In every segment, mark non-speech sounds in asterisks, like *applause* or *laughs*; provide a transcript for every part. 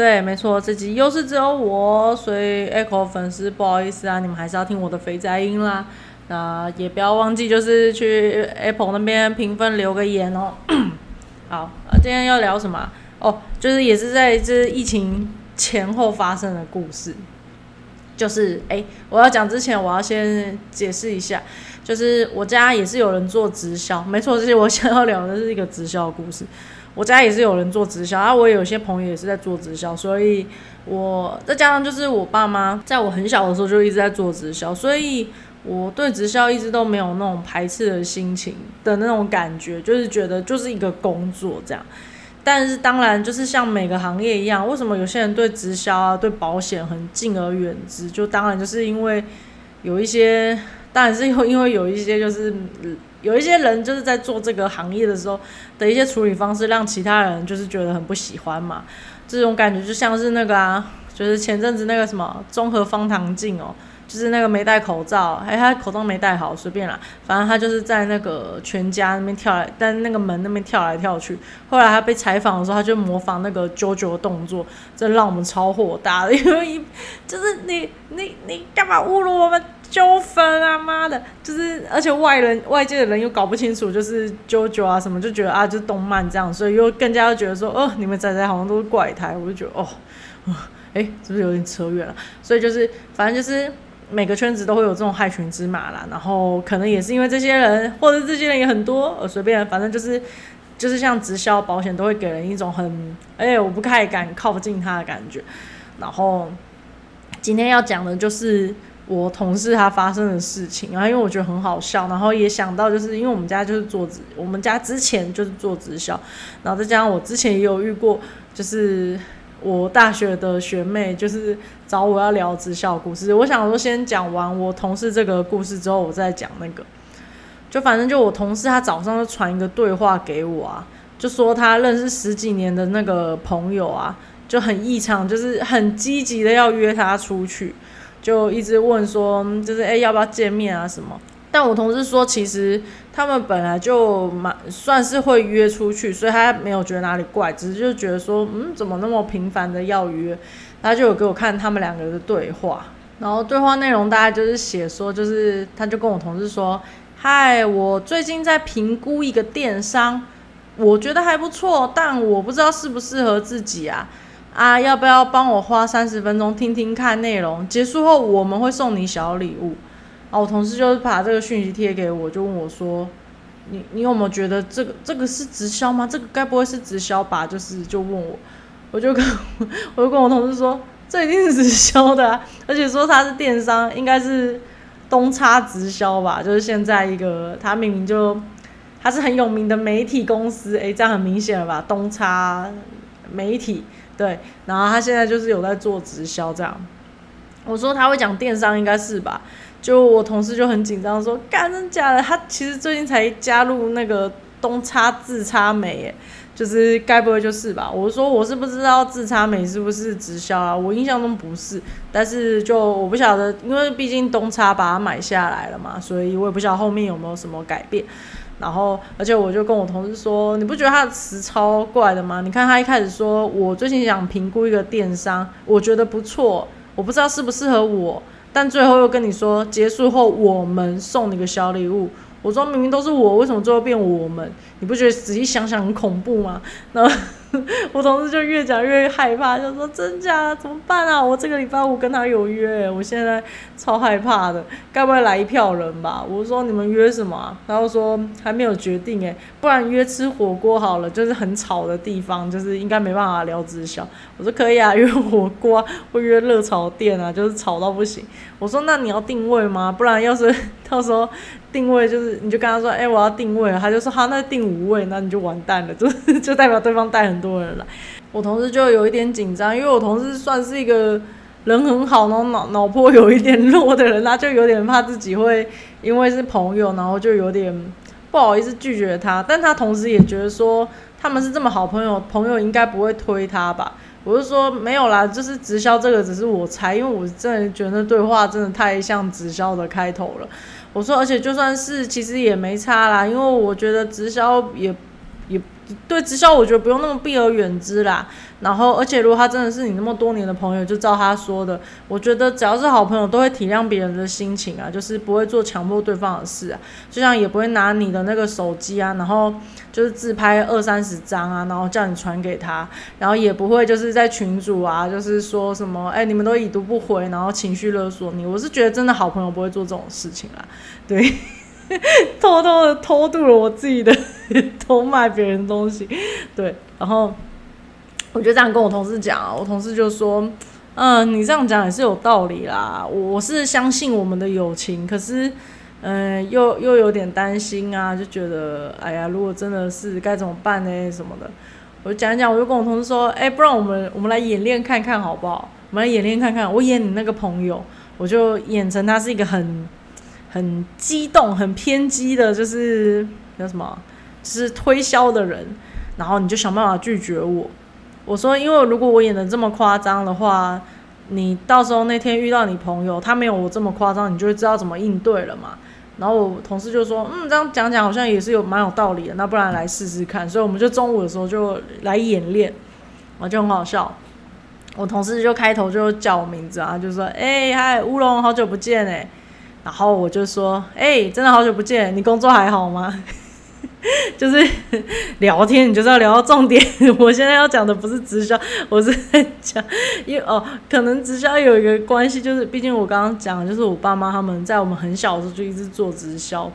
对，没错，这集又是只有我，所以 Echo 粉丝不好意思啊，你们还是要听我的肥宅音啦。那也不要忘记，就是去 Apple 那边评分留个言哦。*clears throat* 好，今天要聊什么？哦，就是也是在这疫情前后发生的故事。就是哎，我要讲之前，我要先解释一下，就是我家也是有人做直销，没错，这是我想要聊的是一个直销故事。我家也是有人做直销，啊，我有些朋友也是在做直销，所以我再加上就是我爸妈在我很小的时候就一直在做直销，所以。我对直销一直都没有那种排斥的心情的那种感觉，就是觉得就是一个工作这样。但是当然，就是像每个行业一样，为什么有些人对直销啊、对保险很敬而远之？就当然就是因为有一些，当然是因为因为有一些就是有一些人就是在做这个行业的时候的一些处理方式，让其他人就是觉得很不喜欢嘛。这种感觉就像是那个啊，就是前阵子那个什么综合方糖镜哦。就是那个没戴口罩，哎，他口罩没戴好，随便啦，反正他就是在那个全家那边跳来，在那个门那边跳来跳去。后来他被采访的时候，他就模仿那个啾啾的动作，这让我们超火大的，*laughs* 因为一就是你你你干嘛侮辱我们纠纷啊妈的！就是而且外人外界的人又搞不清楚，就是啾啾啊什么，就觉得啊就是动漫这样，所以又更加觉得说，哦，你们仔仔好像都是怪胎，我就觉得哦，哎，是不是有点扯远了？所以就是反正就是。每个圈子都会有这种害群之马啦，然后可能也是因为这些人，或者这些人也很多，呃，随便，反正就是就是像直销保险都会给人一种很，哎，我不太敢靠近他的感觉。然后今天要讲的就是我同事他发生的事情，然后因为我觉得很好笑，然后也想到就是因为我们家就是做直，我们家之前就是做直销，然后再加上我之前也有遇过，就是。我大学的学妹就是找我要聊直销故事，我想说先讲完我同事这个故事之后，我再讲那个。就反正就我同事他早上就传一个对话给我啊，就说他认识十几年的那个朋友啊，就很异常，就是很积极的要约他出去，就一直问说，就是诶要不要见面啊什么。但我同事说，其实他们本来就蛮算是会约出去，所以他没有觉得哪里怪，只是就觉得说，嗯，怎么那么频繁的要约？他就有给我看他们两个的对话，然后对话内容大概就是写说，就是他就跟我同事说，嗨，我最近在评估一个电商，我觉得还不错，但我不知道适不适合自己啊，啊，要不要帮我花三十分钟听听看内容？结束后我们会送你小礼物。啊，我同事就是把这个讯息贴给我，就问我说：“你你有没有觉得这个这个是直销吗？这个该不会是直销吧？”就是就问我，我就跟 *laughs* 我就跟我同事说：“这一定是直销的啊，而且说他是电商，应该是东差直销吧？就是现在一个他明明就他是很有名的媒体公司，诶，这样很明显了吧？东差媒体对，然后他现在就是有在做直销这样。我说他会讲电商，应该是吧？”就我同事就很紧张，说：“干真假的？他其实最近才加入那个东差自差美，就是该不会就是吧？”我说：“我是不知道自差美是不是直销啊？我印象中不是，但是就我不晓得，因为毕竟东差把它买下来了嘛，所以我也不晓得后面有没有什么改变。然后，而且我就跟我同事说：‘你不觉得他的词超怪的吗？你看他一开始说我最近想评估一个电商，我觉得不错，我不知道适不适合我。’”但最后又跟你说，结束后我们送你个小礼物。我说明明都是我，为什么最后变我们？你不觉得仔细想想很恐怖吗？*laughs* 然后 *laughs* 我同事就越讲越害怕，就说真假怎么办啊？我这个礼拜五跟他有约，我现在超害怕的，该不会来一票人吧？我说你们约什么？然后说还没有决定诶，不然约吃火锅好了，就是很吵的地方，就是应该没办法聊直销。我说可以啊，约火锅或约热炒店啊，就是吵到不行。我说那你要定位吗？不然要是 *laughs* 到时候。定位就是，你就跟他说，哎，我要定位，他就说好，那定五位，那你就完蛋了，就 *laughs* 就代表对方带很多人来。我同事就有一点紧张，因为我同事算是一个人很好，然后脑脑波有一点弱的人，他就有点怕自己会因为是朋友，然后就有点不好意思拒绝他。但他同时也觉得说，他们是这么好朋友，朋友应该不会推他吧？我是说没有啦，就是直销这个只是我猜，因为我真的觉得对话真的太像直销的开头了。我说，而且就算是其实也没差啦，因为我觉得直销也也对直销，我觉得不用那么避而远之啦。然后，而且如果他真的是你那么多年的朋友，就照他说的，我觉得只要是好朋友，都会体谅别人的心情啊，就是不会做强迫对方的事啊，就像也不会拿你的那个手机啊，然后就是自拍二三十张啊，然后叫你传给他，然后也不会就是在群主啊，就是说什么，哎，你们都已读不回，然后情绪勒索你。我是觉得真的好朋友不会做这种事情啦，对，*laughs* 偷偷的偷渡了我自己的，*laughs* 偷卖别人东西，对，然后。我就这样跟我同事讲，我同事就说：“嗯，你这样讲也是有道理啦。我是相信我们的友情，可是，嗯，又又有点担心啊，就觉得，哎呀，如果真的是该怎么办呢？什么的。”我就讲讲，我就跟我同事说：“哎，不然我们我们来演练看看好不好？我们来演练看看。我演你那个朋友，我就演成他是一个很很激动、很偏激的，就是叫什么，是推销的人，然后你就想办法拒绝我。”我说，因为如果我演的这么夸张的话，你到时候那天遇到你朋友，他没有我这么夸张，你就会知道怎么应对了嘛。然后我同事就说，嗯，这样讲讲好像也是有蛮有道理的，那不然来试试看。所以我们就中午的时候就来演练，我就很好笑。我同事就开头就叫我名字啊，就说，哎嗨，乌龙，好久不见哎。然后我就说，哎，真的好久不见，你工作还好吗？*laughs* 就是聊天，你就是要聊到重点。我现在要讲的不是直销，我是在讲，因为哦，可能直销有一个关系，就是毕竟我刚刚讲，就是我爸妈他们在我们很小的时候就一直做直销，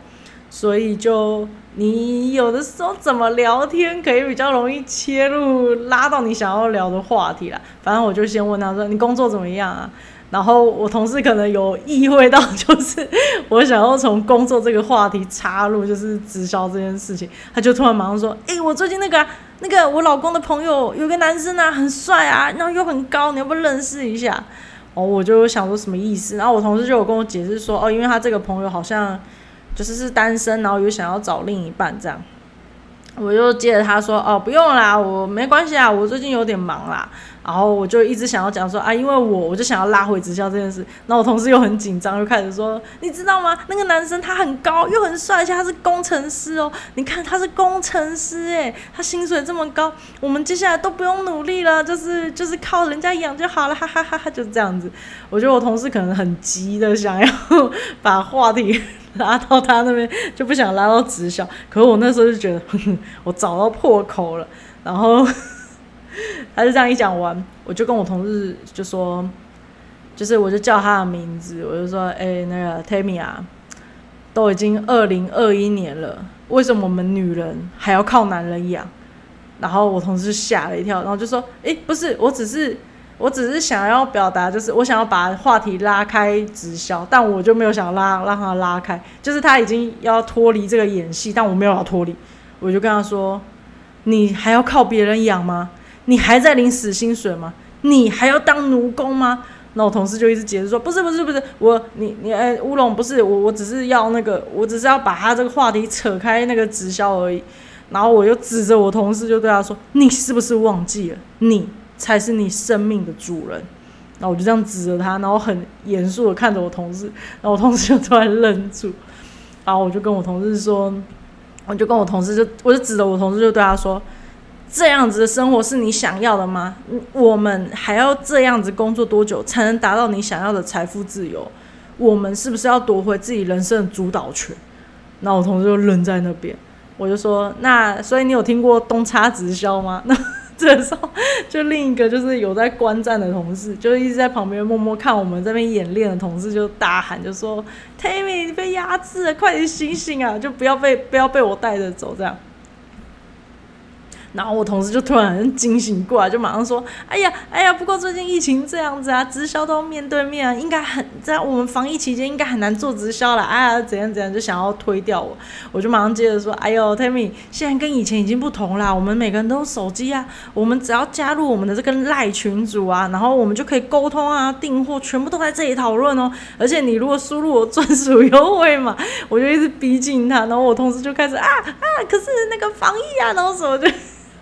所以就你有的时候怎么聊天可以比较容易切入，拉到你想要聊的话题啦。反正我就先问他说：“你工作怎么样啊？”然后我同事可能有意会到，就是我想要从工作这个话题插入，就是直销这件事情，他就突然马上说：“哎，我最近那个那个我老公的朋友有个男生啊，很帅啊，然后又很高，你要不认识一下？”哦，我就想说什么意思？然后我同事就有跟我解释说：“哦，因为他这个朋友好像就是是单身，然后有想要找另一半这样。”我就接着他说：“哦，不用啦，我没关系啊，我最近有点忙啦。”然后我就一直想要讲说啊，因为我我就想要拉回直销这件事。然后我同事又很紧张，又开始说，你知道吗？那个男生他很高，又很帅，而且他是工程师哦。你看他是工程师诶，他薪水这么高，我们接下来都不用努力了，就是就是靠人家养就好了，*laughs* 哈哈哈哈，就这样子。我觉得我同事可能很急的想要把话题拉到他那边，就不想拉到直销。可是我那时候就觉得，*laughs* 我找到破口了，然后。他就这样一讲完，我就跟我同事就说，就是我就叫他的名字，我就说，哎，那个 Tammy 啊，都已经二零二一年了，为什么我们女人还要靠男人养？然后我同事吓了一跳，然后就说，哎，不是，我只是，我只是想要表达，就是我想要把话题拉开直销，但我就没有想拉让他拉开，就是他已经要脱离这个演戏，但我没有要脱离，我就跟他说，你还要靠别人养吗？你还在领死薪水吗？你还要当奴工吗？那我同事就一直解释说，不是不是不是，我你你哎乌龙不是我我只是要那个，我只是要把他这个话题扯开那个直销而已。然后我又指着我同事就对他说，你是不是忘记了，你才是你生命的主人？然后我就这样指着他，然后很严肃的看着我同事，然后我同事就突然愣住，然后我就跟我同事说，我就跟我同事就我就指着我同事就对他说。这样子的生活是你想要的吗？我们还要这样子工作多久才能达到你想要的财富自由？我们是不是要夺回自己人生的主导权？那我同事就愣在那边，我就说：那所以你有听过东差直销吗？*laughs* 那这时候就另一个就是有在观战的同事，就一直在旁边默默看我们这边演练的同事，就大喊就说：“Tammy，被压制了，快点醒醒啊！就不要被不要被我带着走，这样。”然后我同事就突然惊醒过来，就马上说：“哎呀，哎呀，不过最近疫情这样子啊，直销都面对面啊，应该很在我们防疫期间应该很难做直销了。哎呀，怎样怎样，就想要推掉我。我就马上接着说：哎呦，Tammy，现在跟以前已经不同啦，我们每个人都有手机啊，我们只要加入我们的这个赖群组啊，然后我们就可以沟通啊，订货全部都在这里讨论哦。而且你如果输入我专属优惠嘛，我就一直逼近他，然后我同事就开始啊啊，可是那个防疫啊，然后什么就。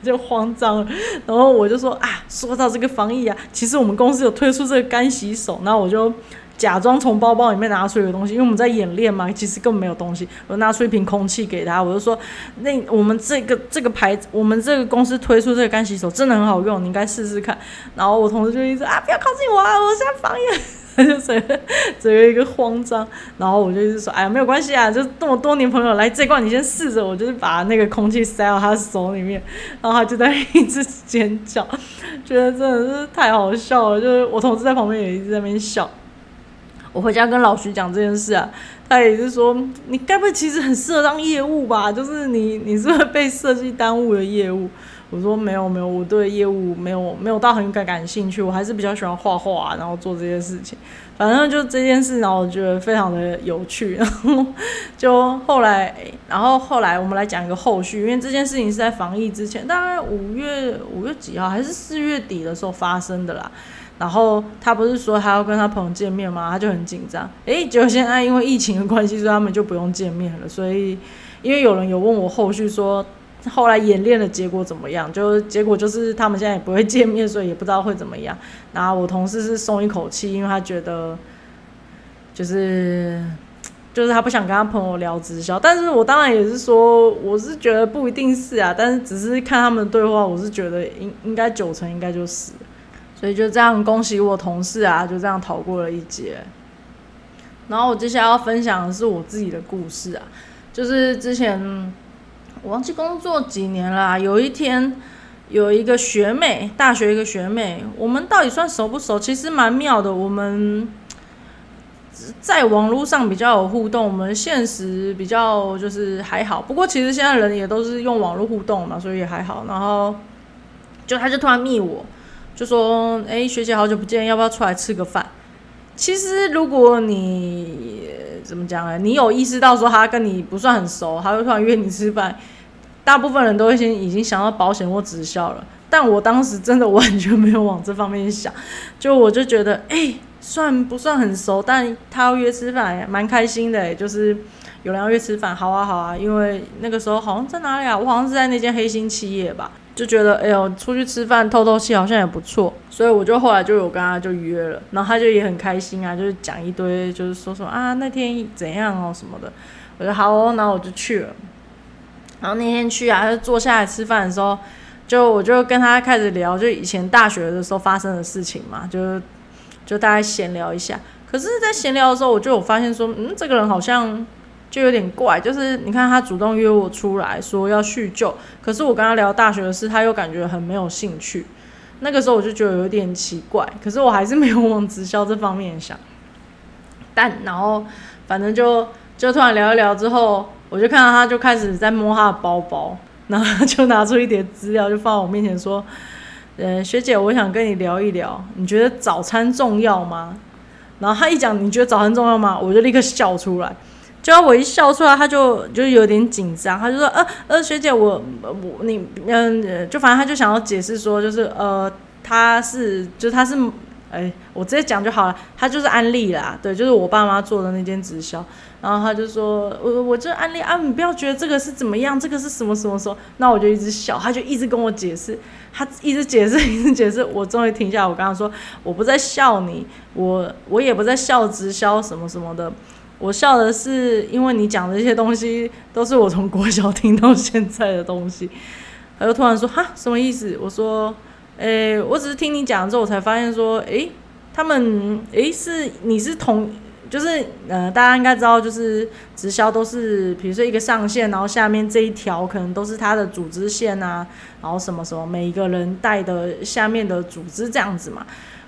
就慌张了，然后我就说啊，说到这个防疫啊，其实我们公司有推出这个干洗手，然后我就假装从包包里面拿出一个东西，因为我们在演练嘛，其实根本没有东西。我拿出一瓶空气给他，我就说：“那我们这个这个牌子，我们这个公司推出这个干洗手真的很好用，你应该试试看。”然后我同事就一直啊，不要靠近我啊，我现在防疫。他就整个整个一个慌张，然后我就一直说：“哎呀，没有关系啊，就这么多年朋友来这罐，你先试着。”我就是把那个空气塞到他手里面，然后他就在 *laughs* 一直尖叫，觉得真的是太好笑了。就是我同事在旁边也一直在那边笑。我回家跟老徐讲这件事啊，他也是说，你该不会其实很适合当业务吧？就是你你是会被设计耽误的业务。我说没有没有，我对业务没有没有到很感感兴趣，我还是比较喜欢画画，然后做这些事情。反正就这件事，然后我觉得非常的有趣。*laughs* 然后就后来，然后后来我们来讲一个后续，因为这件事情是在防疫之前，大概五月五月几号还是四月底的时候发生的啦。然后他不是说他要跟他朋友见面吗？他就很紧张。诶，结果现在因为疫情的关系，所以他们就不用见面了。所以因为有人有问我后续说，后来演练的结果怎么样？就结果就是他们现在也不会见面，所以也不知道会怎么样。然后我同事是松一口气，因为他觉得就是就是他不想跟他朋友聊直销。但是我当然也是说，我是觉得不一定是啊，但是只是看他们的对话，我是觉得应应该九成应该就是。所以就这样，恭喜我同事啊，就这样逃过了一劫。然后我接下来要分享的是我自己的故事啊，就是之前忘记工作几年了，有一天有一个学妹，大学一个学妹，我们到底算熟不熟？其实蛮妙的，我们在网络上比较有互动，我们现实比较就是还好。不过其实现在人也都是用网络互动嘛，所以也还好。然后就他就突然密我。就说，哎，学姐好久不见，要不要出来吃个饭？其实如果你怎么讲呢？你有意识到说他跟你不算很熟，他会突然约你吃饭，大部分人都会先已经想到保险或直销了。但我当时真的完全没有往这方面想，就我就觉得，哎，算不算很熟？但他要约吃饭，蛮开心的，就是有人要约吃饭，好啊好啊。因为那个时候好像在哪里啊？我好像是在那间黑心企业吧。就觉得哎呦，出去吃饭透透气好像也不错，所以我就后来就有跟他就约了，然后他就也很开心啊，就是讲一堆，就是说说啊那天怎样哦什么的，我说好哦，然后我就去了，然后那天去啊，就坐下来吃饭的时候，就我就跟他开始聊，就以前大学的时候发生的事情嘛，就就大概闲聊一下，可是，在闲聊的时候，我就有发现说，嗯，这个人好像。就有点怪，就是你看他主动约我出来说要叙旧，可是我跟他聊大学的事，他又感觉很没有兴趣。那个时候我就觉得有点奇怪，可是我还是没有往直销这方面想。但然后反正就就突然聊一聊之后，我就看到他就开始在摸他的包包，然后就拿出一叠资料就放我面前说：“呃，学姐，我想跟你聊一聊，你觉得早餐重要吗？”然后他一讲你觉得早餐重要吗？我就立刻笑出来。就要我一笑出来，他就就有点紧张，他就说：“呃呃，学姐，我我你嗯，就反正他就想要解释说，就是呃，他是就他是哎，我直接讲就好了，他就是安利啦，对，就是我爸妈做的那间直销。然后他就说，我我就安利啊，你不要觉得这个是怎么样，这个是什么什么什么。那我就一直笑，他就一直跟我解释，他一直解释，*laughs* 一直解释。我终于停下来，我跟他说，我不在笑你，我我也不在笑直销什么什么的。我笑的是，因为你讲的这些东西都是我从国小听到现在的东西。他就突然说：“哈，什么意思？”我说：“诶，我只是听你讲之后，我才发现说，诶，他们，诶，是你是同，就是呃，大家应该知道，就是直销都是，比如说一个上线，然后下面这一条可能都是他的组织线啊，然后什么什么，每一个人带的下面的组织这样子嘛。”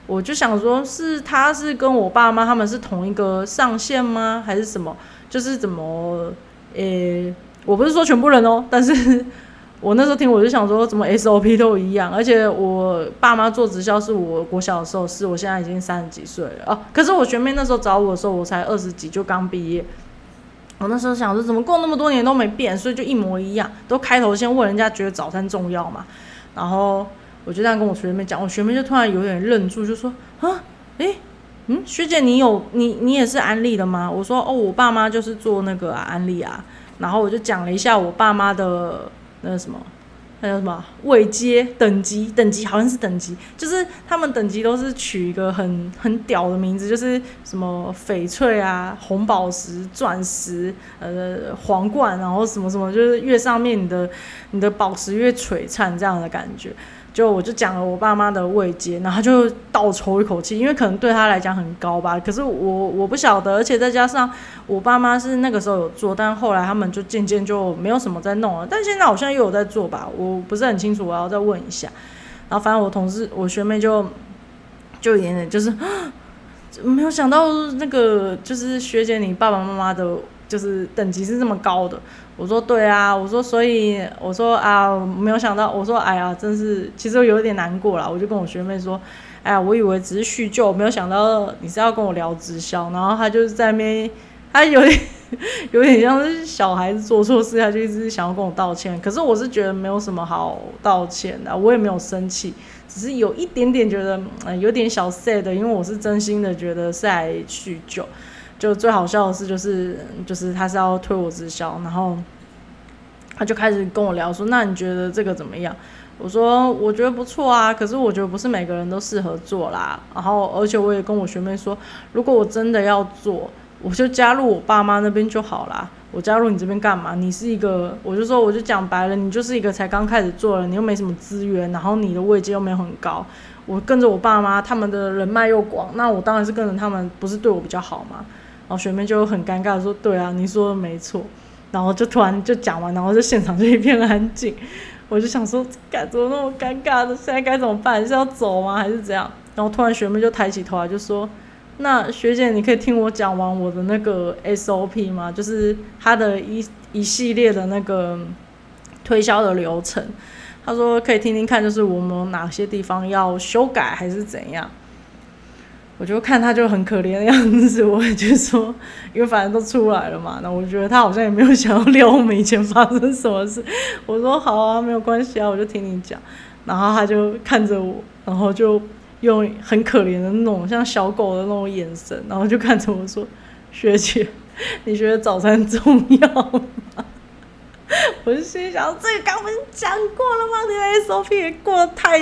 我就想说，是他是跟我爸妈他们是同一个上线吗？还是什么？就是怎么？诶，我不是说全部人哦，但是我那时候听我就想说，怎么 SOP 都一样？而且我爸妈做直销是我国小的时候，是我现在已经三十几岁了哦。可是我学妹那时候找我的时候，我才二十几，就刚毕业。我那时候想说，怎么过那么多年都没变？所以就一模一样，都开头先问人家觉得早餐重要嘛，然后。我就这样跟我学妹讲，我学妹就突然有点愣住，就说：“啊，诶，嗯，学姐，你有你你也是安利的吗？”我说：“哦，我爸妈就是做那个安利啊。”然后我就讲了一下我爸妈的那什么，那叫什么位阶等级等级好像是等级，就是他们等级都是取一个很很屌的名字，就是什么翡翠啊、红宝石、钻石、呃皇冠，然后什么什么，就是越上面你的你的宝石越璀璨这样的感觉。就我就讲了我爸妈的慰藉，然后就倒抽一口气，因为可能对他来讲很高吧。可是我我不晓得，而且再加上我爸妈是那个时候有做，但后来他们就渐渐就没有什么在弄了。但现在好像又有在做吧，我不是很清楚，我要再问一下。然后反正我同事我学妹就就有点就是 *laughs* 没有想到那个就是学姐你爸爸妈妈的。就是等级是这么高的，我说对啊，我说所以我说啊，没有想到，我说哎呀，真是其实我有点难过了。我就跟我学妹说，哎呀，我以为只是叙旧，没有想到你是要跟我聊直销。然后他就是在那边，他有点 *laughs* 有点像是小孩子做错事，他就一直想要跟我道歉。可是我是觉得没有什么好道歉的，我也没有生气，只是有一点点觉得有点小 sad，因为我是真心的觉得是来叙旧。就最好笑的是，就是就是他是要推我直销，然后他就开始跟我聊说：“那你觉得这个怎么样？”我说：“我觉得不错啊，可是我觉得不是每个人都适合做啦。然后而且我也跟我学妹说，如果我真的要做，我就加入我爸妈那边就好啦。我加入你这边干嘛？你是一个，我就说我就讲白了，你就是一个才刚开始做了，你又没什么资源，然后你的位阶又没有很高。我跟着我爸妈，他们的人脉又广，那我当然是跟着他们，不是对我比较好吗？”然后学妹就很尴尬说：“对啊，你说的没错。”然后就突然就讲完，然后就现场就一片安静。我就想说，该怎么那么尴尬的？现在该怎么办？是要走吗？还是怎样？然后突然学妹就抬起头来就说：“那学姐，你可以听我讲完我的那个 SOP 吗？就是他的一一系列的那个推销的流程。”他说：“可以听听看，就是我们哪些地方要修改，还是怎样？”我就看他就很可怜的样子，我就说，因为反正都出来了嘛，那我觉得他好像也没有想要聊我们以前发生什么事。*laughs* 我说好啊，没有关系啊，我就听你讲。然后他就看着我，然后就用很可怜的那种像小狗的那种眼神，然后就看着我说：“学姐，你觉得早餐重要吗？”我就心想，这个刚不是讲过了吗？你的 SOP 也过得太，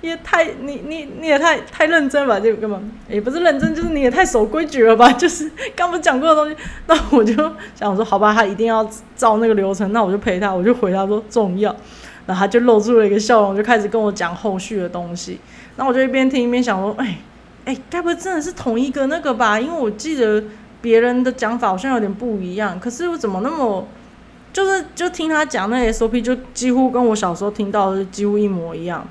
也太，你你你也太太认真吧？这个根本也不是认真，就是你也太守规矩了吧？*laughs* 就是刚不是讲过的东西，那我就想说，好吧，他一定要照那个流程，那我就陪他，我就回他说重要，然后他就露出了一个笑容，就开始跟我讲后续的东西。那我就一边听一边想说，哎哎，该不会真的是同一个那个吧？因为我记得别人的讲法好像有点不一样，可是我怎么那么？就是就听他讲那 SOP，就几乎跟我小时候听到的几乎一模一样。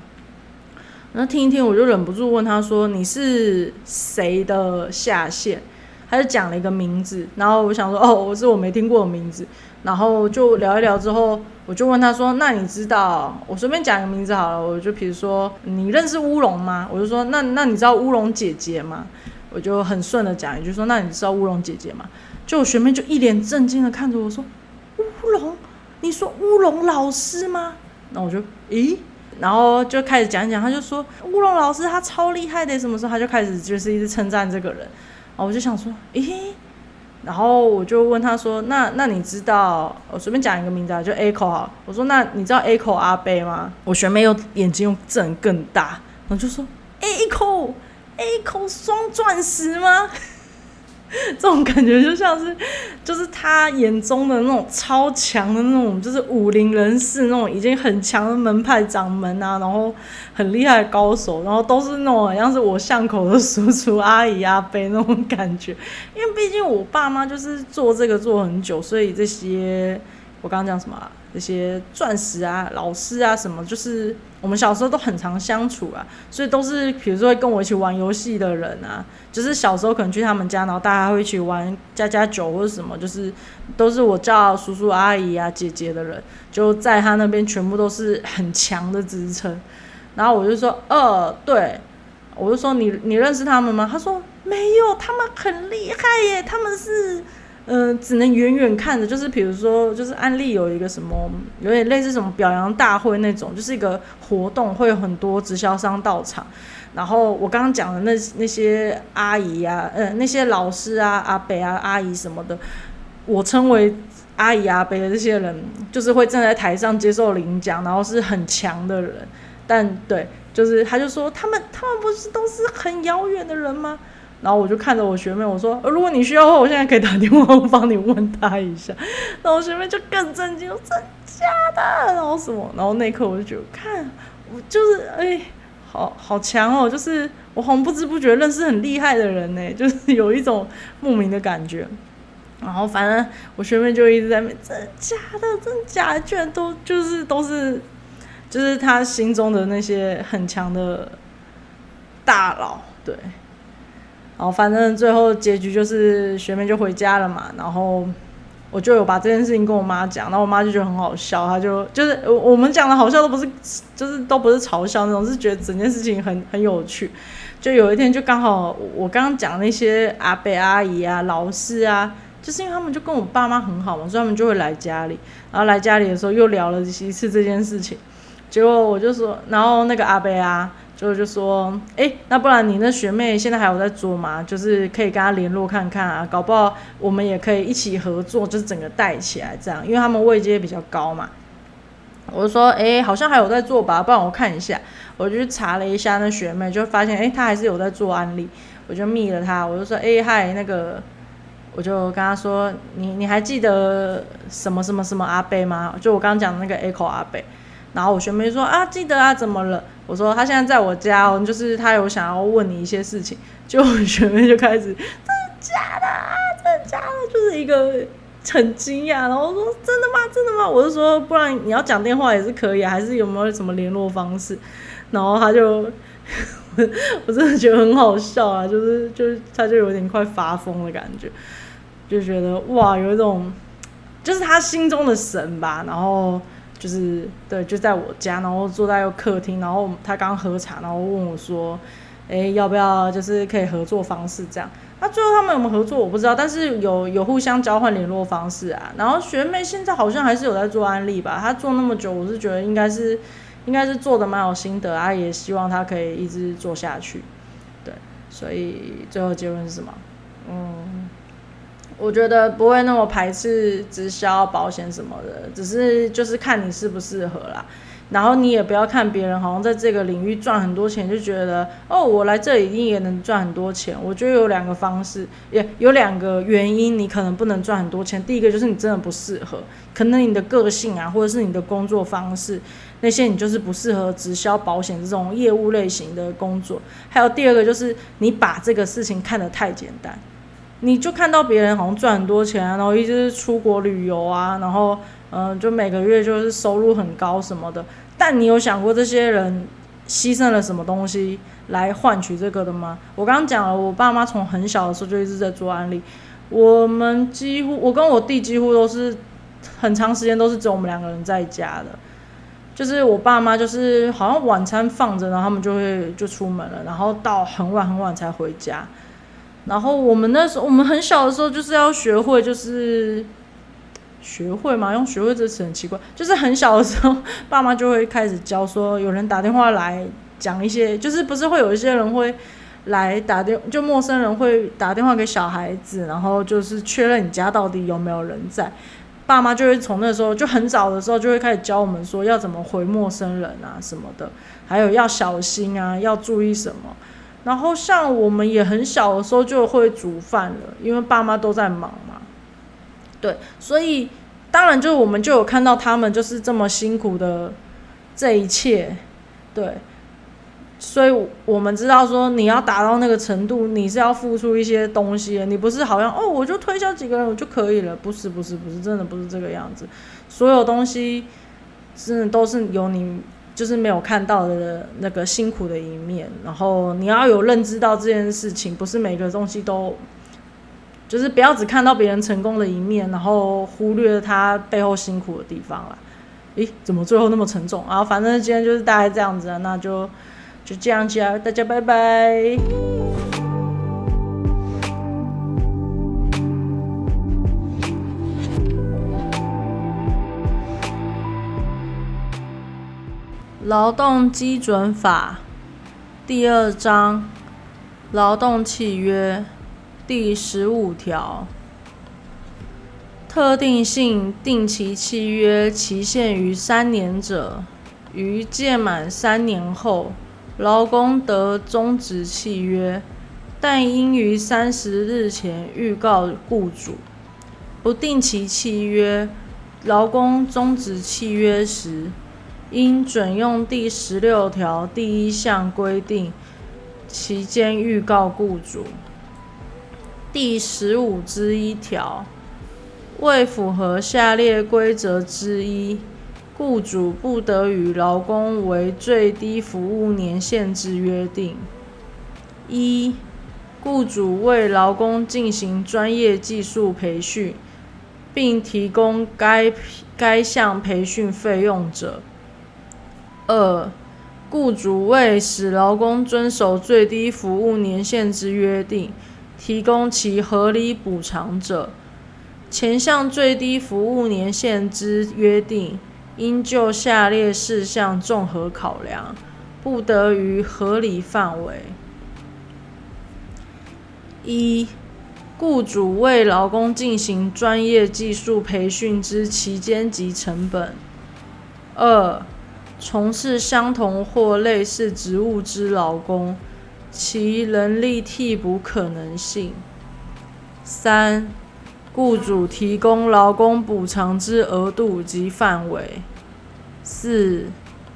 那听一听，我就忍不住问他说：“你是谁的下线？”他就讲了一个名字，然后我想说：“哦，我是我没听过的名字。”然后就聊一聊之后，我就问他说：“那你知道？我随便讲一个名字好了，我就比如说你认识乌龙吗？”我就说：“那那你知道乌龙姐姐吗？”我就很顺的讲一句说：“那你知道乌龙姐姐吗？”就我学妹就一脸震惊的看着我说。乌龙，你说乌龙老师吗？那我就咦，然后就开始讲讲，他就说乌龙老师他超厉害的，什么时候他就开始就是一直称赞这个人，然后我就想说咦，然后我就问他说那那你知道我随便讲一个名字啊，就 A 口好，我说那你知道 A 口阿贝吗？我学妹又眼睛又睁更大，然后就说 A 口 A 口双钻石吗？*laughs* 这种感觉就像是，就是他眼中的那种超强的那种，就是武林人士那种已经很强的门派掌门啊，然后很厉害的高手，然后都是那种好像是我巷口的叔叔阿姨阿伯那种感觉。因为毕竟我爸妈就是做这个做很久，所以这些我刚刚讲什么？这些钻石啊、老师啊什么，就是我们小时候都很常相处啊，所以都是比如说跟我一起玩游戏的人啊，就是小时候可能去他们家，然后大家会一起玩家家酒或者什么，就是都是我叫叔叔阿姨啊、姐姐的人，就在他那边全部都是很强的支撑，然后我就说，呃，对，我就说你你认识他们吗？他说没有，他们很厉害耶，他们是。嗯，只能远远看着，就是比如说，就是安利有一个什么，有点类似什么表扬大会那种，就是一个活动，会有很多直销商到场。然后我刚刚讲的那那些阿姨啊，呃，那些老师啊、阿伯啊、阿姨什么的，我称为阿姨阿伯的这些人，就是会站在台上接受领奖，然后是很强的人。但对，就是他就说他们他们不是都是很遥远的人吗？然后我就看着我学妹，我说：“如果你需要的话，我现在可以打电话帮你问他一下。”然后我学妹就更震惊，真假的？然后什么？然后那一刻我就觉得，看我就是哎，好好强哦！就是我好像不知不觉认识很厉害的人呢，*laughs* 就是有一种莫名的感觉。然后反正我学妹就一直在问：“真假的？真假的？居然都就是都是，就是他心中的那些很强的大佬，对。”然后反正最后结局就是学妹就回家了嘛，然后我就有把这件事情跟我妈讲，然后我妈就觉得很好笑，她就就是我们讲的好笑都不是，*laughs* 就是都不是嘲笑那种，是觉得整件事情很很有趣。就有一天就刚好我刚刚讲那些阿伯阿姨啊、老师啊，就是因为他们就跟我爸妈很好嘛，所以他们就会来家里，然后来家里的时候又聊了一次这件事情，结果我就说，然后那个阿伯啊。就就说，哎，那不然你那学妹现在还有在做吗？就是可以跟她联络看看啊，搞不好我们也可以一起合作，就是整个带起来这样，因为他们位阶比较高嘛。我就说，哎，好像还有在做吧，不然我看一下。我就去查了一下那学妹，就发现，哎，她还是有在做安利。我就密了她，我就说，哎，嗨，那个，我就跟她说，你你还记得什么什么什么阿贝吗？就我刚刚讲的那个 Echo 阿贝。然后我学妹说啊，记得啊，怎么了？我说他现在在我家哦，就是他有想要问你一些事情。就学妹就开始真的假的啊，真的假的？就是一个很惊讶，然后说真的吗？真的吗？我就说不然你要讲电话也是可以，还是有没有什么联络方式？然后他就 *laughs* 我真的觉得很好笑啊，就是就是他就有点快发疯的感觉，就觉得哇，有一种就是他心中的神吧，然后。就是对，就在我家，然后坐在客厅，然后他刚喝茶，然后问我说：“哎，要不要就是可以合作方式这样？”那最后他们有没有合作我不知道，但是有有互相交换联络方式啊。然后学妹现在好像还是有在做安利吧，她做那么久，我是觉得应该是应该是做的蛮有心得啊，也希望她可以一直做下去。对，所以最后结论是什么？嗯。我觉得不会那么排斥直销保险什么的，只是就是看你适不适合啦。然后你也不要看别人好像在这个领域赚很多钱，就觉得哦，我来这里一定也能赚很多钱。我觉得有两个方式，也有两个原因，你可能不能赚很多钱。第一个就是你真的不适合，可能你的个性啊，或者是你的工作方式那些，你就是不适合直销保险这种业务类型的工作。还有第二个就是你把这个事情看得太简单。你就看到别人好像赚很多钱，然后一直出国旅游啊，然后嗯，就每个月就是收入很高什么的。但你有想过这些人牺牲了什么东西来换取这个的吗？我刚刚讲了，我爸妈从很小的时候就一直在做安利，我们几乎我跟我弟几乎都是很长时间都是只有我们两个人在家的，就是我爸妈就是好像晚餐放着，然后他们就会就出门了，然后到很晚很晚才回家。然后我们那时候，我们很小的时候就是要学会，就是学会嘛，用学会这词很奇怪，就是很小的时候，爸妈就会开始教说，有人打电话来讲一些，就是不是会有一些人会来打电，就陌生人会打电话给小孩子，然后就是确认你家到底有没有人在，爸妈就会从那时候就很早的时候就会开始教我们说要怎么回陌生人啊什么的，还有要小心啊，要注意什么。然后像我们也很小的时候就会煮饭了，因为爸妈都在忙嘛。对，所以当然就我们就有看到他们就是这么辛苦的这一切，对。所以我们知道说你要达到那个程度，你是要付出一些东西，你不是好像哦我就推销几个人我就可以了，不是不是不是，真的不是这个样子。所有东西真的都是由你。就是没有看到的那个辛苦的一面，然后你要有认知到这件事情，不是每个东西都，就是不要只看到别人成功的一面，然后忽略他背后辛苦的地方了。诶，怎么最后那么沉重啊？反正今天就是大概这样子，那就就这样子啊，大家拜拜。劳动基准法第二章劳动契约第十五条：特定性定期契约期限于三年者，于届满三年后，劳工得终止契约，但应于三十日前预告雇主。不定期契约，劳工终止契约时，应准用第十六条第一项规定，期间预告雇主。第十五之一条。未符合下列规则之一，雇主不得与劳工为最低服务年限之约定：一、雇主为劳工进行专业技术培训，并提供该该项培训费用者；二、雇主为使劳工遵守最低服务年限之约定，提供其合理补偿者。前项最低服务年限之约定，应就下列事项综合考量，不得于合理范围：一、雇主为劳工进行专业技术培训之期间及成本；二、从事相同或类似职务之劳工，其人力替补可能性；三、雇主提供劳工补偿之额度及范围。四、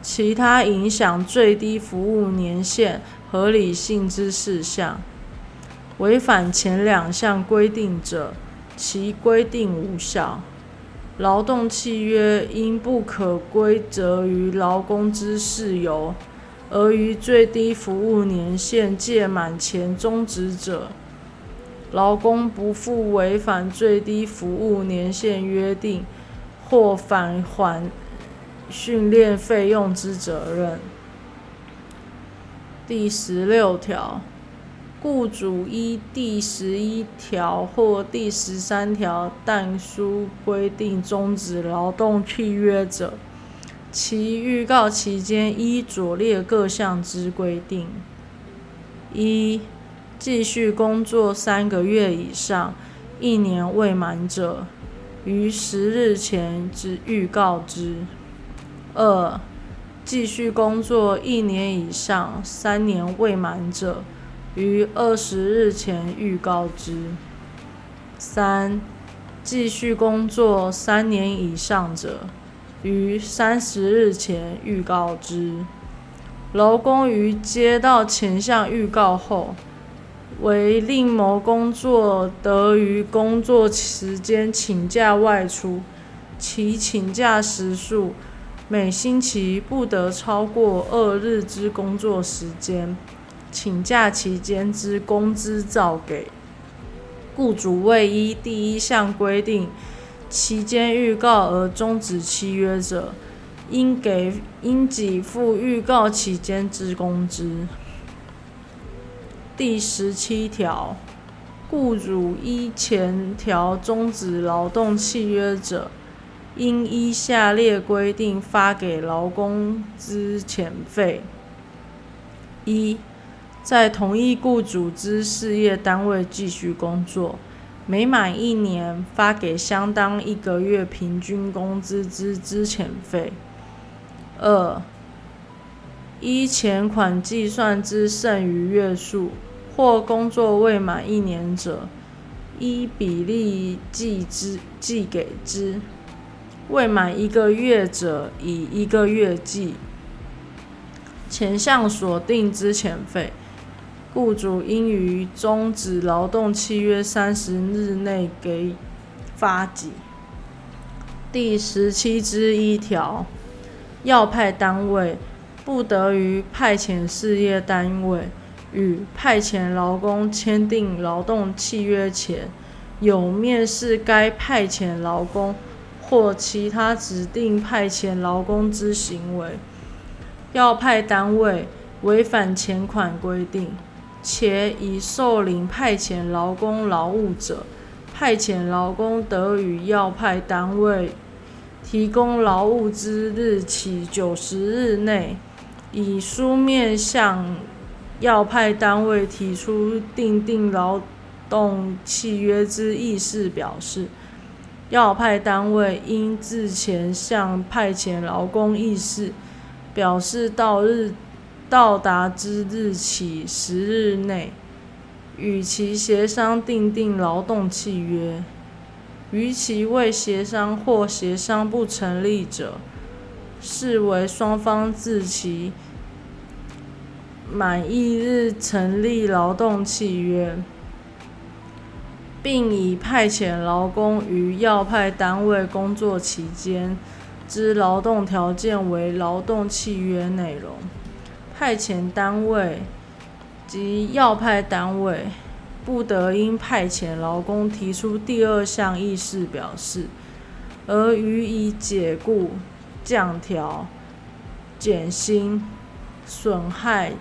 其他影响最低服务年限合理性之事项，违反前两项规定者，其规定无效。劳动契约因不可归责于劳工之事由，而于最低服务年限届满前终止者。劳工不负违反最低服务年限约定或返还训练费用之责任。第十六条，雇主依第十一条或第十三条但书规定终止劳动契约者，其预告期间依左列各项之规定：一。继续工作三个月以上，一年未满者，于十日前之预告之；二、继续工作一年以上，三年未满者，于二十日前预告之；三、继续工作三年以上者，于三十日前预告之。劳工于接到前项预告后，为另谋工作，得于工作时间请假外出，其请假时数每星期不得超过二日之工作时间。请假期间之工资照给。雇主未依第一项规定期间预告而终止契约者，应给应给付预告期间之工资。第十七条，雇主依前条终止劳动契约者，应依下列规定发给劳工资遣费：一，在同一雇主之事业单位继续工作，每满一年发给相当一个月平均工资之资遣费；二，依前款计算之剩余月数。或工作未满一年者，依比例计之计给之；未满一个月者，以一个月计。前项所定之遣费，雇主应于终止劳动契约三十日内给发给。第十七之一条，要派单位不得于派遣事业单位。与派遣劳工签订劳动契约前，有面试该派遣劳工或其他指定派遣劳工之行为，要派单位违反前款规定，且已受领派遣劳工劳务者，派遣劳工得与要派单位提供劳务之日起九十日内，以书面向。要派单位提出订定劳动契约之意思表示，要派单位应自前向派遣劳工意事，表示到日到达之日起十日内，与其协商订定劳动契约。逾期未协商或协商不成立者，视为双方自其满意日成立劳动契约。并以派遣劳工于要派单位工作期间之劳动条件为劳动契约内容。派遣单位及要派单位不得因派遣劳工提出第二项意事表示，而予以解雇、降调、减薪、损害。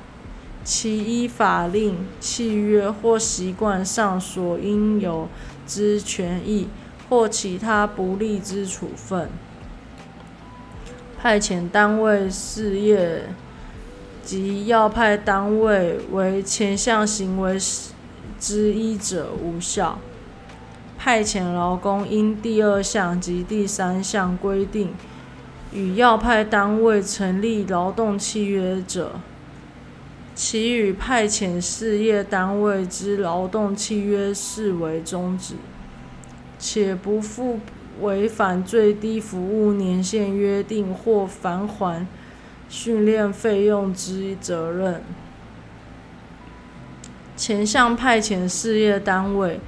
其依法令、契约或习惯上所应有之权益，或其他不利之处分，派遣单位事业及要派单位为前项行为之一者无效。派遣劳工因第二项及第三项规定与要派单位成立劳动契约者。其与派遣事业单位之劳动契约视为终止，且不负违反最低服务年限约定或返还训练费用之责任。前项派遣事业单位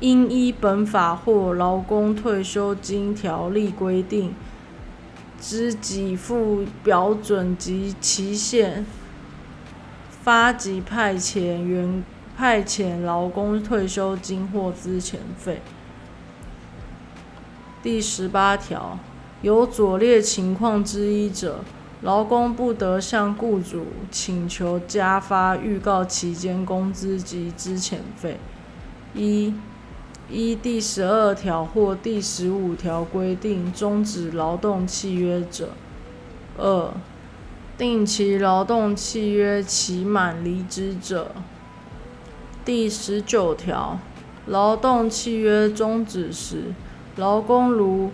应依本法或劳工退休金条例规定之给付标准及期限。发给派遣员派遣劳工退休金或资遣费。第十八条，有左列情况之一者，劳工不得向雇主请求加发预告期间工资及资遣费：一、依第十二条或第十五条规定终止劳动契约者；二、定期劳动契约期满离职者。第十九条，劳动契约终止时，劳工如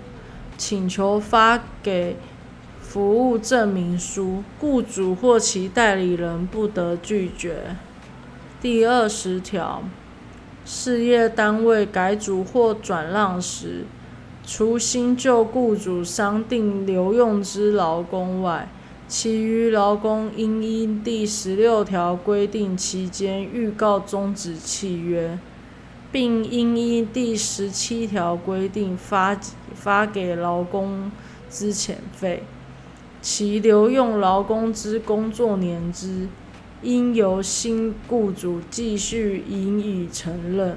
请求发给服务证明书，雇主或其代理人不得拒绝。第二十条，事业单位改组或转让时，除新旧雇主商定留用之劳工外，其余劳工应依第十六条规定期间预告终止契约，并应依第十七条规定发发给劳工资遣费。其留用劳工之工作年资，应由新雇主继续予以承认。